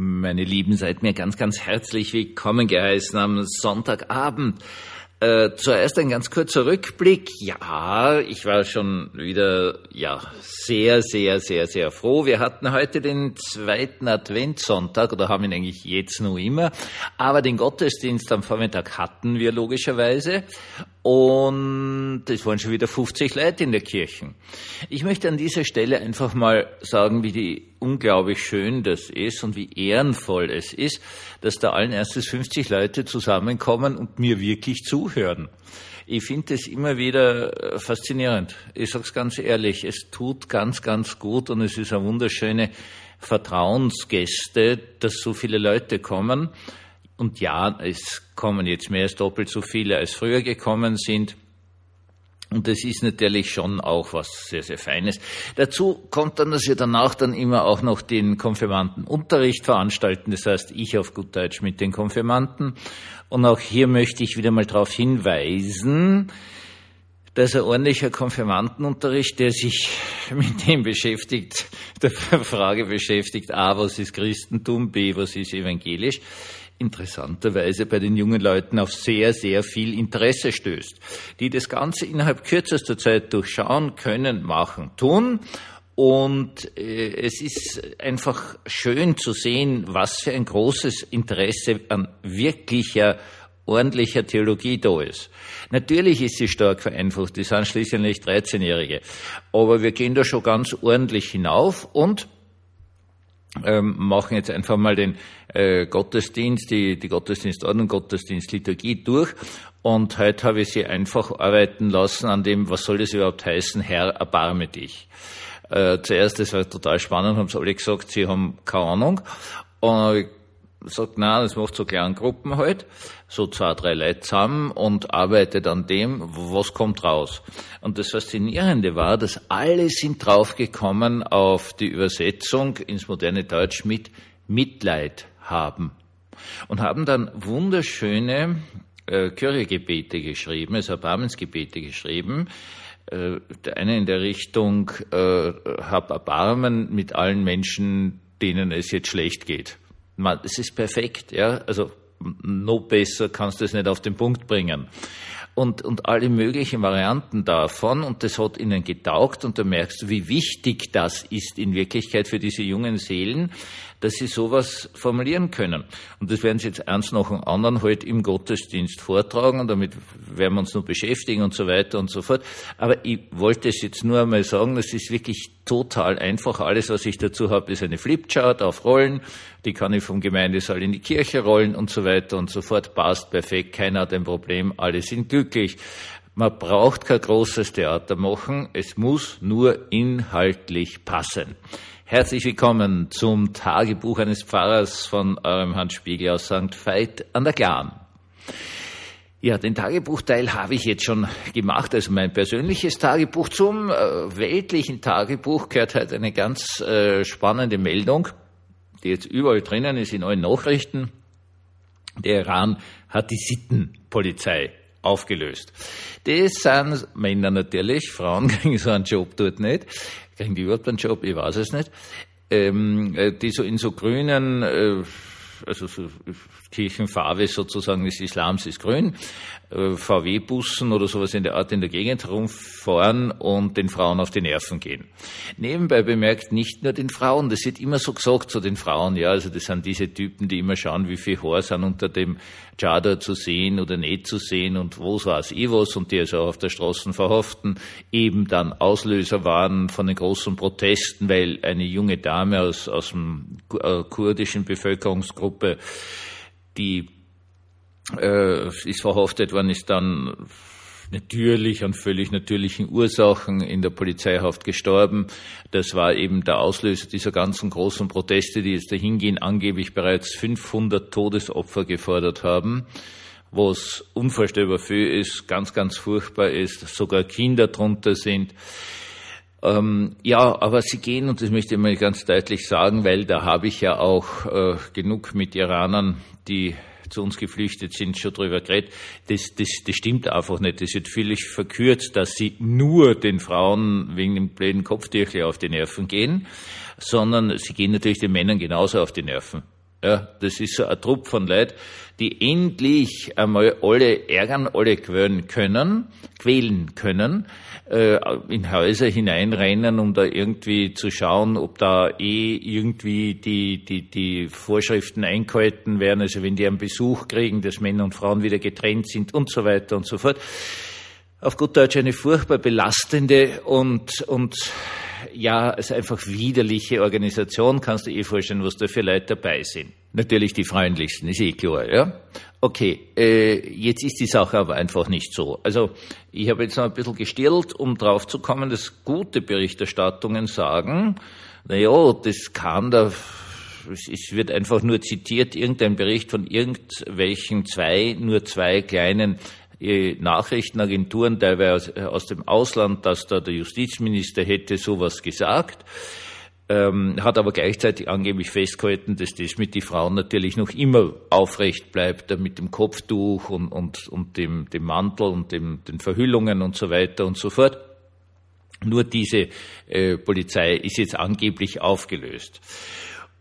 Meine Lieben, seid mir ganz, ganz herzlich willkommen geheißen am Sonntagabend. Äh, zuerst ein ganz kurzer Rückblick. Ja, ich war schon wieder ja sehr, sehr, sehr, sehr froh. Wir hatten heute den zweiten Adventssonntag oder haben ihn eigentlich jetzt noch immer, aber den Gottesdienst am Vormittag hatten wir logischerweise und es waren schon wieder 50 Leute in der Kirche. Ich möchte an dieser Stelle einfach mal sagen, wie die unglaublich schön das ist und wie ehrenvoll es ist, dass da allen erstes 50 Leute zusammenkommen und mir wirklich zuhören. Ich finde es immer wieder äh, faszinierend. Ich sage es ganz ehrlich, es tut ganz, ganz gut und es ist eine wunderschöne Vertrauensgäste, dass so viele Leute kommen. Und ja, es kommen jetzt mehr als doppelt so viele, als früher gekommen sind. Und das ist natürlich schon auch was sehr, sehr Feines. Dazu kommt dann, dass wir danach dann immer auch noch den Konfirmandenunterricht veranstalten. Das heißt, ich auf gut Deutsch mit den Konfirmanden. Und auch hier möchte ich wieder mal darauf hinweisen, dass ein ordentlicher Konfirmandenunterricht, der sich mit dem beschäftigt, der Frage beschäftigt, A, was ist Christentum, B, was ist evangelisch, interessanterweise bei den jungen Leuten auf sehr, sehr viel Interesse stößt, die das Ganze innerhalb kürzester Zeit durchschauen können, machen, tun. Und äh, es ist einfach schön zu sehen, was für ein großes Interesse an wirklicher, ordentlicher Theologie da ist. Natürlich ist sie stark vereinfacht, die sind schließlich 13-Jährige. Aber wir gehen da schon ganz ordentlich hinauf und ähm, machen jetzt einfach mal den äh, Gottesdienst, die, die Gottesdienstordnung, Gottesdienstliturgie durch. Und heute habe ich sie einfach arbeiten lassen an dem, was soll das überhaupt heißen, Herr, erbarme dich. Äh, zuerst, das war total spannend, haben sie alle gesagt, sie haben keine Ahnung. Und sagt, na, das macht so kleine Gruppen halt, so zwei, drei Leute zusammen und arbeitet an dem, was kommt raus. Und das Faszinierende war, dass alle sind draufgekommen auf die Übersetzung ins moderne Deutsch mit Mitleid haben. Und haben dann wunderschöne äh, Kyrie-Gebete geschrieben, also Erbarmensgebete geschrieben, äh, der eine in der Richtung, äh, hab Erbarmen mit allen Menschen, denen es jetzt schlecht geht man, es ist perfekt, ja, also noch besser kannst du es nicht auf den Punkt bringen. Und, und alle möglichen Varianten davon, und das hat ihnen getaugt, und da merkst du, wie wichtig das ist in Wirklichkeit für diese jungen Seelen, dass sie sowas formulieren können. Und das werden sie jetzt eins nach dem anderen halt im Gottesdienst vortragen und damit werden wir uns noch beschäftigen und so weiter und so fort. Aber ich wollte es jetzt nur einmal sagen, das ist wirklich total einfach. Alles, was ich dazu habe, ist eine Flipchart auf Rollen. Die kann ich vom Gemeindesaal in die Kirche rollen und so weiter und so fort. Passt perfekt. Keiner hat ein Problem. Alle sind glücklich. Man braucht kein großes Theater machen. Es muss nur inhaltlich passen. Herzlich willkommen zum Tagebuch eines Pfarrers von eurem Hans Spiegel aus St. Veit an der Glan. Ja, den Tagebuchteil habe ich jetzt schon gemacht, also mein persönliches Tagebuch. Zum äh, weltlichen Tagebuch gehört halt eine ganz äh, spannende Meldung, die jetzt überall drinnen ist in allen Nachrichten. Der Iran hat die Sittenpolizei aufgelöst. Das sind Männer natürlich, Frauen kriegen so einen Job dort nicht. Kriegen die überhaupt einen Job? Ich weiß es nicht. Ähm, äh, die so in so grünen, äh, also so Kirchenfarbe sozusagen des Islams ist grün, äh, VW-Bussen oder sowas in der Art in der Gegend herumfahren und den Frauen auf die Nerven gehen. Nebenbei bemerkt, nicht nur den Frauen, das wird immer so gesagt zu den Frauen, ja, also das sind diese Typen, die immer schauen, wie viel Haar sind unter dem Chador zu sehen oder nicht zu sehen und wo weiß ich was und die also auf der Straße verhaften, eben dann Auslöser waren von den großen Protesten, weil eine junge Dame aus, aus dem äh, kurdischen Bevölkerungsgruppe die äh, ist verhaftet worden, ist dann natürlich an völlig natürlichen Ursachen in der Polizeihaft gestorben. Das war eben der Auslöser dieser ganzen großen Proteste, die jetzt dahingehen, angeblich bereits 500 Todesopfer gefordert haben, was unvorstellbar viel ist, ganz, ganz furchtbar ist, sogar Kinder drunter sind. Ähm, ja, aber sie gehen, und das möchte ich mal ganz deutlich sagen, weil da habe ich ja auch äh, genug mit Iranern, die zu uns geflüchtet sind, schon drüber geredet. Das, das, das stimmt einfach nicht. Das wird völlig verkürzt, dass sie nur den Frauen wegen dem blöden Kopftürchen auf die Nerven gehen, sondern sie gehen natürlich den Männern genauso auf die Nerven. Ja, das ist so ein Trupp von Leuten, die endlich einmal alle ärgern, alle quälen können, quälen können, äh, in Häuser hineinrennen, um da irgendwie zu schauen, ob da eh irgendwie die, die, die Vorschriften eingehalten werden, also wenn die einen Besuch kriegen, dass Männer und Frauen wieder getrennt sind und so weiter und so fort. Auf gut Deutsch eine furchtbar belastende und, und ja, es ist einfach widerliche Organisation, kannst du eh vorstellen, was da für Leute dabei sind. Natürlich die freundlichsten, ist eh klar, ja. Okay, äh, jetzt ist die Sache aber einfach nicht so. Also ich habe jetzt noch ein bisschen gestillt, um drauf zu kommen, dass gute Berichterstattungen sagen, na ja, das kann da es wird einfach nur zitiert, irgendein Bericht von irgendwelchen zwei, nur zwei kleinen Nachrichtenagenturen, teilweise aus dem Ausland, dass da der Justizminister hätte sowas gesagt, ähm, hat aber gleichzeitig angeblich festgehalten, dass das mit den Frauen natürlich noch immer aufrecht bleibt, mit dem Kopftuch und, und, und dem, dem Mantel und dem, den Verhüllungen und so weiter und so fort. Nur diese äh, Polizei ist jetzt angeblich aufgelöst.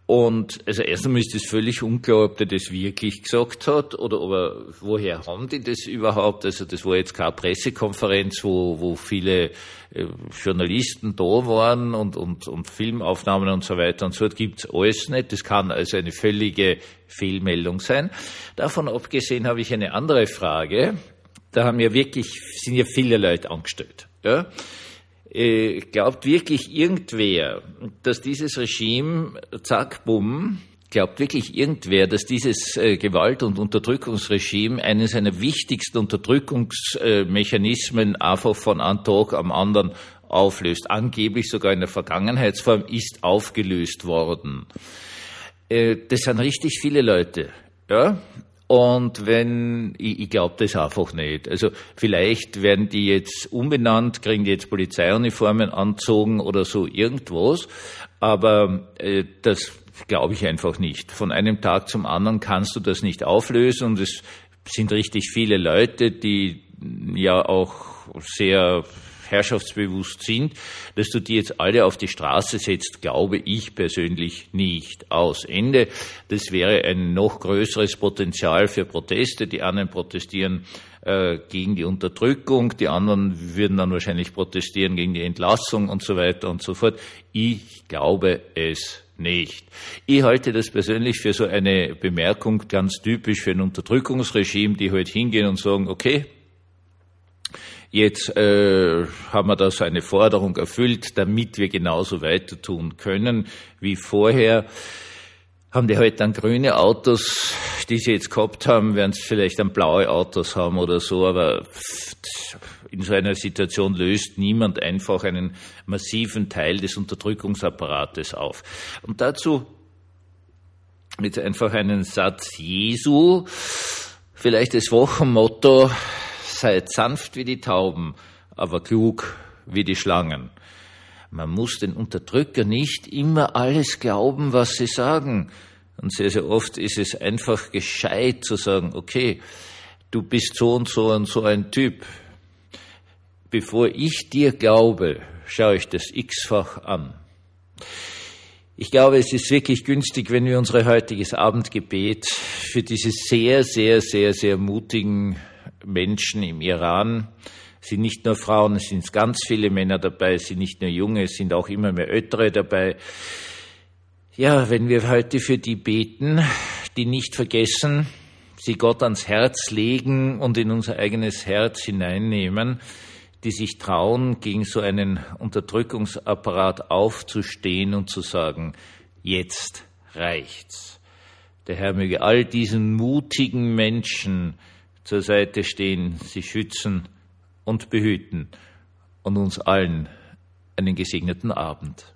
Und also erst einmal ist es völlig unklar, ob der das wirklich gesagt hat oder ob er, woher haben die das überhaupt? Also das war jetzt keine Pressekonferenz, wo, wo viele äh, Journalisten da waren und, und, und Filmaufnahmen und so weiter und so fort. Gibt's alles nicht. Das kann also eine völlige Fehlmeldung sein. Davon abgesehen habe ich eine andere Frage. Da haben ja wirklich, sind ja viele Leute angestellt. Ja? Äh, glaubt wirklich irgendwer, dass dieses Regime, zack, bumm, glaubt wirklich irgendwer, dass dieses äh, Gewalt- und Unterdrückungsregime einen seiner wichtigsten Unterdrückungsmechanismen einfach von einem Tag am anderen auflöst? Angeblich sogar in der Vergangenheitsform ist aufgelöst worden. Äh, das sind richtig viele Leute. Ja, und wenn, ich, ich glaube das einfach nicht. Also vielleicht werden die jetzt umbenannt, kriegen die jetzt Polizeiuniformen anzogen oder so irgendwas, aber äh, das glaube ich einfach nicht. Von einem Tag zum anderen kannst du das nicht auflösen und es sind richtig viele Leute, die ja auch sehr herrschaftsbewusst sind, dass du die jetzt alle auf die Straße setzt, glaube ich persönlich nicht. Aus Ende. Das wäre ein noch größeres Potenzial für Proteste. Die einen protestieren äh, gegen die Unterdrückung, die anderen würden dann wahrscheinlich protestieren gegen die Entlassung und so weiter und so fort. Ich glaube es nicht. Ich halte das persönlich für so eine Bemerkung ganz typisch für ein Unterdrückungsregime, die halt hingehen und sagen, okay, Jetzt äh, haben wir da so eine Forderung erfüllt, damit wir genauso weiter tun können wie vorher. Haben die heute halt dann grüne Autos, die sie jetzt gehabt haben, werden sie vielleicht dann blaue Autos haben oder so, aber in so einer Situation löst niemand einfach einen massiven Teil des Unterdrückungsapparates auf. Und dazu mit einfach einen Satz Jesu, vielleicht das Wochenmotto, Seid sanft wie die Tauben, aber klug wie die Schlangen. Man muss den Unterdrücker nicht immer alles glauben, was sie sagen. Und sehr, sehr oft ist es einfach gescheit zu sagen, okay, du bist so und so und so ein Typ. Bevor ich dir glaube, schaue ich das x-fach an. Ich glaube, es ist wirklich günstig, wenn wir unser heutiges Abendgebet für diese sehr, sehr, sehr, sehr mutigen Menschen im Iran. Es sind nicht nur Frauen, es sind ganz viele Männer dabei, es sind nicht nur Junge, es sind auch immer mehr Ältere dabei. Ja, wenn wir heute für die beten, die nicht vergessen, sie Gott ans Herz legen und in unser eigenes Herz hineinnehmen, die sich trauen, gegen so einen Unterdrückungsapparat aufzustehen und zu sagen, jetzt reicht's. Der Herr möge all diesen mutigen Menschen zur Seite stehen, sie schützen und behüten und uns allen einen gesegneten Abend.